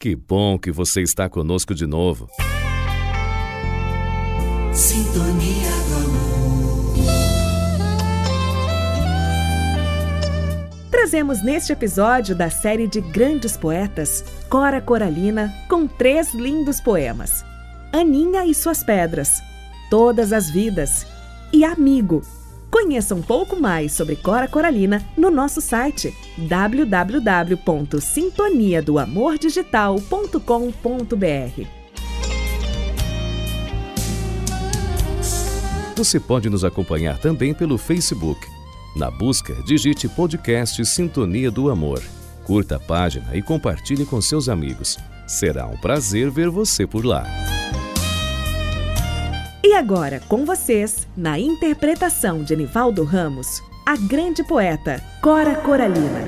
Que bom que você está conosco de novo. Sintonia do amor. Trazemos neste episódio da série de grandes poetas Cora Coralina com três lindos poemas: Aninha e suas pedras, Todas as vidas e Amigo Conheça um pouco mais sobre Cora Coralina no nosso site www.sintoniadoamordigital.com.br. Você pode nos acompanhar também pelo Facebook. Na busca, digite podcast Sintonia do Amor. Curta a página e compartilhe com seus amigos. Será um prazer ver você por lá. Agora, com vocês, na interpretação de Nivaldo Ramos, a grande poeta Cora Coralina.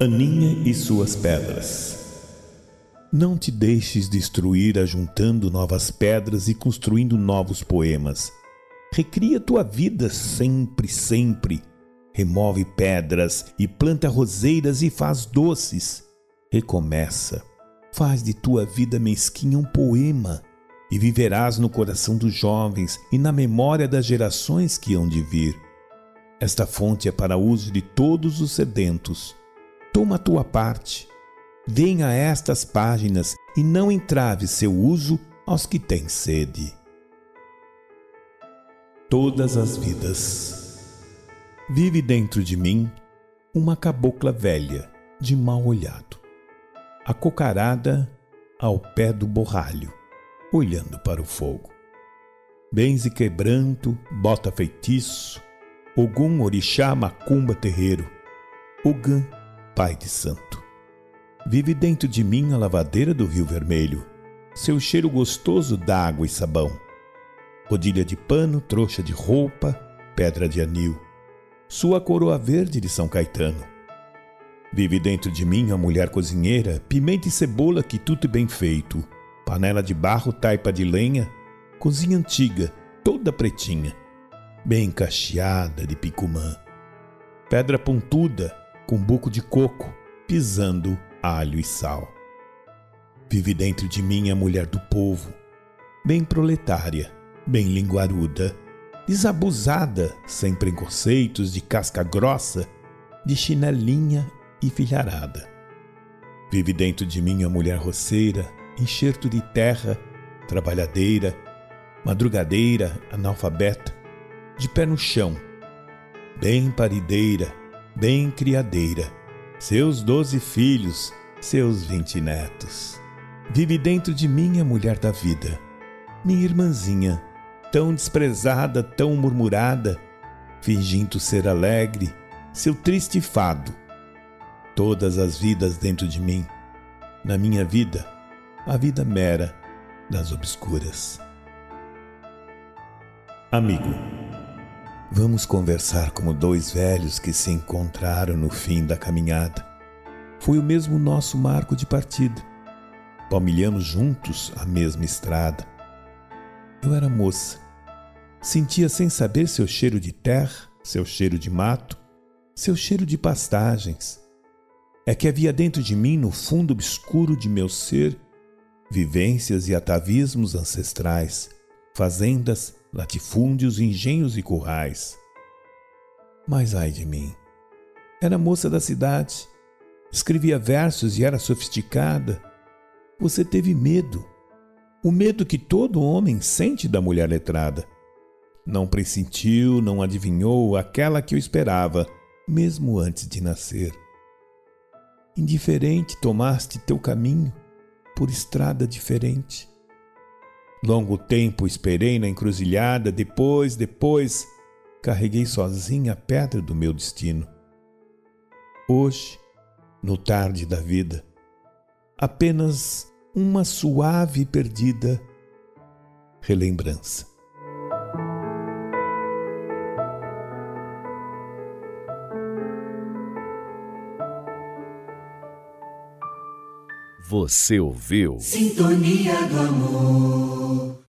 Aninha e suas pedras. Não te deixes destruir ajuntando novas pedras e construindo novos poemas. Recria tua vida sempre, sempre remove pedras e planta roseiras e faz doces. Recomeça, faz de tua vida mesquinha um poema e viverás no coração dos jovens e na memória das gerações que hão de vir. Esta fonte é para uso de todos os sedentos. Toma a tua parte. Venha a estas páginas e não entrave seu uso aos que têm sede. Todas as vidas vive dentro de mim uma cabocla velha, de mal olhado, acocarada ao pé do borralho, olhando para o fogo. Benze quebranto, bota feitiço, Ogum orixá macumba terreiro, Ogã, pai de santo. Vive dentro de mim a lavadeira do rio vermelho, seu cheiro gostoso d'água e sabão. Rodilha de pano, trouxa de roupa, pedra de anil sua coroa verde de São Caetano. Vive dentro de mim a mulher cozinheira, pimenta e cebola que tudo é bem feito, panela de barro, taipa de lenha, cozinha antiga, toda pretinha, bem cacheada de picumã. Pedra pontuda, com buco de coco, pisando alho e sal. Vive dentro de mim a mulher do povo, bem proletária, bem linguaruda, desabusada, sem preconceitos, de casca grossa, de chinelinha e filharada. Vive dentro de mim a mulher roceira, enxerto de terra, trabalhadeira, madrugadeira, analfabeta, de pé no chão, bem parideira, bem criadeira, seus doze filhos, seus vinte netos. Vive dentro de mim a mulher da vida, minha irmãzinha, tão desprezada, tão murmurada, fingindo ser alegre, seu triste fado. Todas as vidas dentro de mim, na minha vida, a vida mera das obscuras. Amigo, vamos conversar como dois velhos que se encontraram no fim da caminhada. Foi o mesmo nosso marco de partida. Palmilhamos juntos a mesma estrada eu era moça. Sentia sem saber seu cheiro de terra, seu cheiro de mato, seu cheiro de pastagens. É que havia dentro de mim, no fundo obscuro de meu ser, vivências e atavismos ancestrais, fazendas, latifúndios, engenhos e currais. Mas ai de mim! Era moça da cidade, escrevia versos e era sofisticada. Você teve medo o medo que todo homem sente da mulher letrada. Não pressentiu, não adivinhou aquela que eu esperava, mesmo antes de nascer. Indiferente tomaste teu caminho por estrada diferente. Longo tempo esperei na encruzilhada, depois, depois, carreguei sozinha a pedra do meu destino. Hoje, no tarde da vida, apenas uma suave e perdida relembrança. Você ouviu? Sintonia do amor.